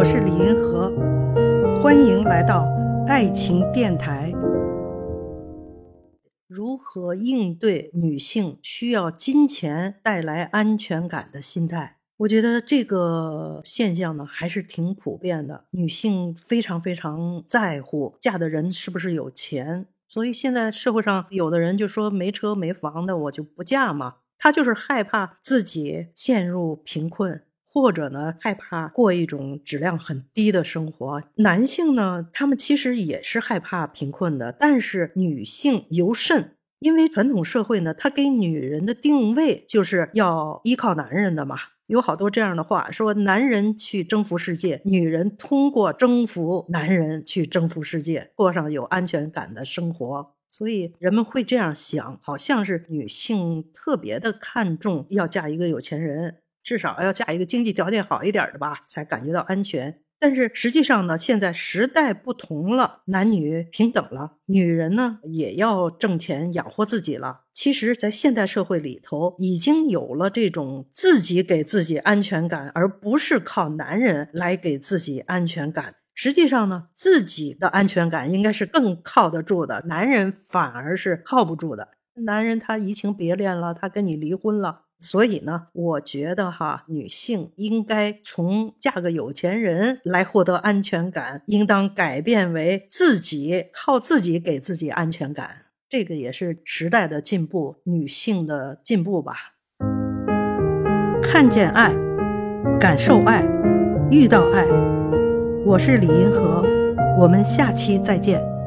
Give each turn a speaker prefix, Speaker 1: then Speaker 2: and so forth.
Speaker 1: 我是李银河，欢迎来到爱情电台。如何应对女性需要金钱带来安全感的心态？我觉得这个现象呢，还是挺普遍的。女性非常非常在乎嫁的人是不是有钱，所以现在社会上有的人就说没车没房的我就不嫁嘛，他就是害怕自己陷入贫困。或者呢，害怕过一种质量很低的生活。男性呢，他们其实也是害怕贫困的，但是女性尤甚，因为传统社会呢，它给女人的定位就是要依靠男人的嘛。有好多这样的话，说男人去征服世界，女人通过征服男人去征服世界，过上有安全感的生活。所以人们会这样想，好像是女性特别的看重要嫁一个有钱人。至少要嫁一个经济条件好一点的吧，才感觉到安全。但是实际上呢，现在时代不同了，男女平等了，女人呢也要挣钱养活自己了。其实，在现代社会里头，已经有了这种自己给自己安全感，而不是靠男人来给自己安全感。实际上呢，自己的安全感应该是更靠得住的，男人反而是靠不住的。男人他移情别恋了，他跟你离婚了。所以呢，我觉得哈，女性应该从嫁个有钱人来获得安全感，应当改变为自己靠自己给自己安全感。这个也是时代的进步，女性的进步吧。看见爱，感受爱，遇到爱。我是李银河，我们下期再见。